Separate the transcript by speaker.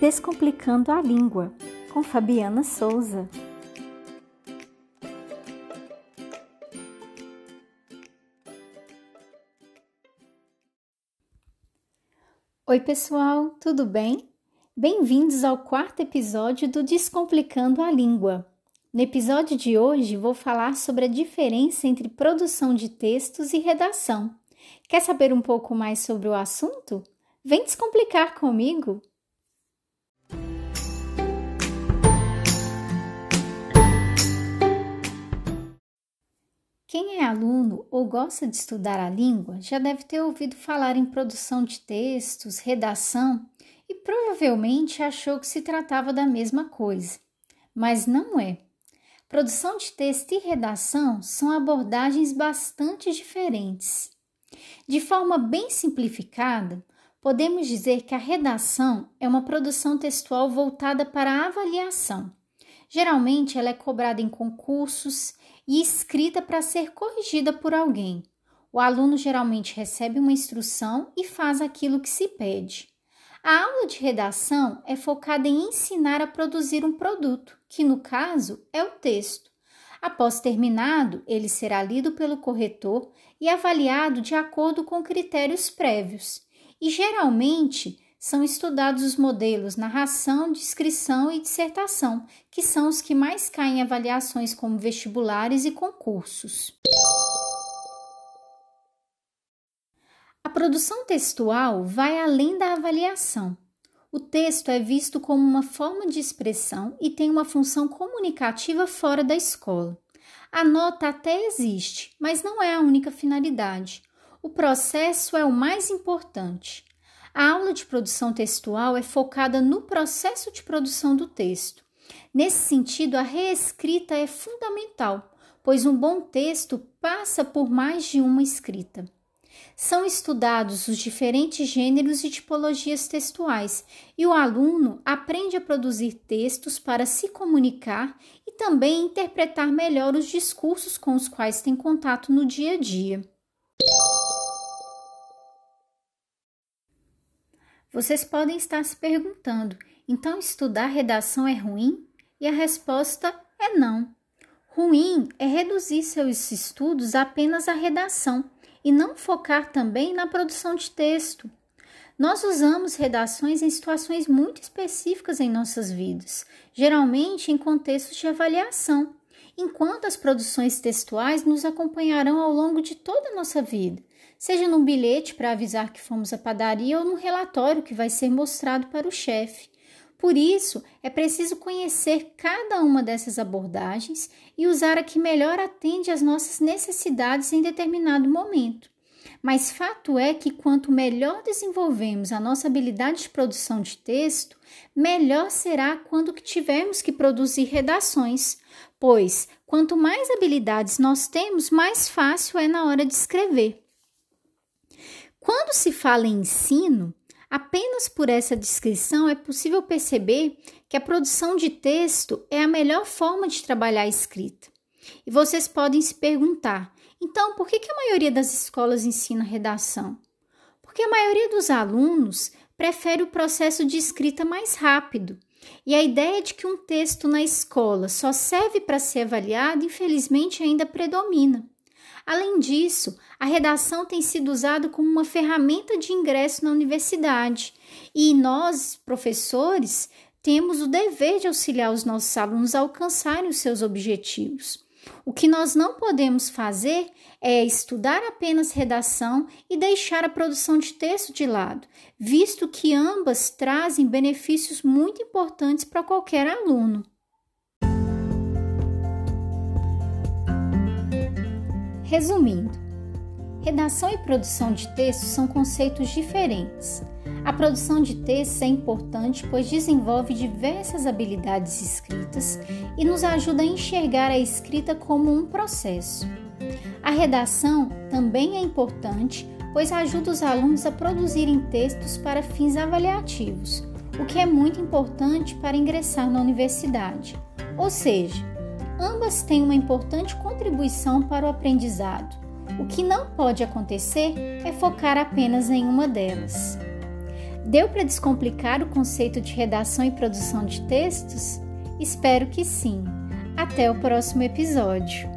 Speaker 1: Descomplicando a Língua, com Fabiana Souza. Oi, pessoal, tudo bem? Bem-vindos ao quarto episódio do Descomplicando a Língua. No episódio de hoje, vou falar sobre a diferença entre produção de textos e redação. Quer saber um pouco mais sobre o assunto? Vem descomplicar comigo! Quem é aluno ou gosta de estudar a língua já deve ter ouvido falar em produção de textos, redação e provavelmente achou que se tratava da mesma coisa. Mas não é. Produção de texto e redação são abordagens bastante diferentes. De forma bem simplificada, podemos dizer que a redação é uma produção textual voltada para a avaliação. Geralmente, ela é cobrada em concursos e escrita para ser corrigida por alguém. O aluno geralmente recebe uma instrução e faz aquilo que se pede. A aula de redação é focada em ensinar a produzir um produto, que no caso é o texto. Após terminado, ele será lido pelo corretor e avaliado de acordo com critérios prévios. E geralmente são estudados os modelos narração, descrição e dissertação, que são os que mais caem em avaliações como vestibulares e concursos. A produção textual vai além da avaliação. O texto é visto como uma forma de expressão e tem uma função comunicativa fora da escola. A nota até existe, mas não é a única finalidade. O processo é o mais importante. A aula de produção textual é focada no processo de produção do texto. Nesse sentido, a reescrita é fundamental, pois um bom texto passa por mais de uma escrita. São estudados os diferentes gêneros e tipologias textuais, e o aluno aprende a produzir textos para se comunicar e também interpretar melhor os discursos com os quais tem contato no dia a dia. Vocês podem estar se perguntando: então estudar redação é ruim? E a resposta é não. Ruim é reduzir seus estudos apenas à redação e não focar também na produção de texto. Nós usamos redações em situações muito específicas em nossas vidas, geralmente em contextos de avaliação, enquanto as produções textuais nos acompanharão ao longo de toda a nossa vida, seja num bilhete para avisar que fomos à padaria ou num relatório que vai ser mostrado para o chefe. Por isso, é preciso conhecer cada uma dessas abordagens e usar a que melhor atende às nossas necessidades em determinado momento. Mas fato é que quanto melhor desenvolvemos a nossa habilidade de produção de texto, melhor será quando tivermos que produzir redações, pois quanto mais habilidades nós temos, mais fácil é na hora de escrever. Quando se fala em ensino, apenas por essa descrição é possível perceber que a produção de texto é a melhor forma de trabalhar a escrita. E vocês podem se perguntar: então, por que, que a maioria das escolas ensina redação? Porque a maioria dos alunos prefere o processo de escrita mais rápido. E a ideia de que um texto na escola só serve para ser avaliado, infelizmente, ainda predomina. Além disso, a redação tem sido usada como uma ferramenta de ingresso na universidade e nós, professores, temos o dever de auxiliar os nossos alunos a alcançarem os seus objetivos. O que nós não podemos fazer é estudar apenas redação e deixar a produção de texto de lado, visto que ambas trazem benefícios muito importantes para qualquer aluno. Resumindo, redação e produção de textos são conceitos diferentes. A produção de textos é importante pois desenvolve diversas habilidades escritas e nos ajuda a enxergar a escrita como um processo. A redação também é importante pois ajuda os alunos a produzirem textos para fins avaliativos, o que é muito importante para ingressar na universidade. Ou seja, Ambas têm uma importante contribuição para o aprendizado. O que não pode acontecer é focar apenas em uma delas. Deu para descomplicar o conceito de redação e produção de textos? Espero que sim. Até o próximo episódio.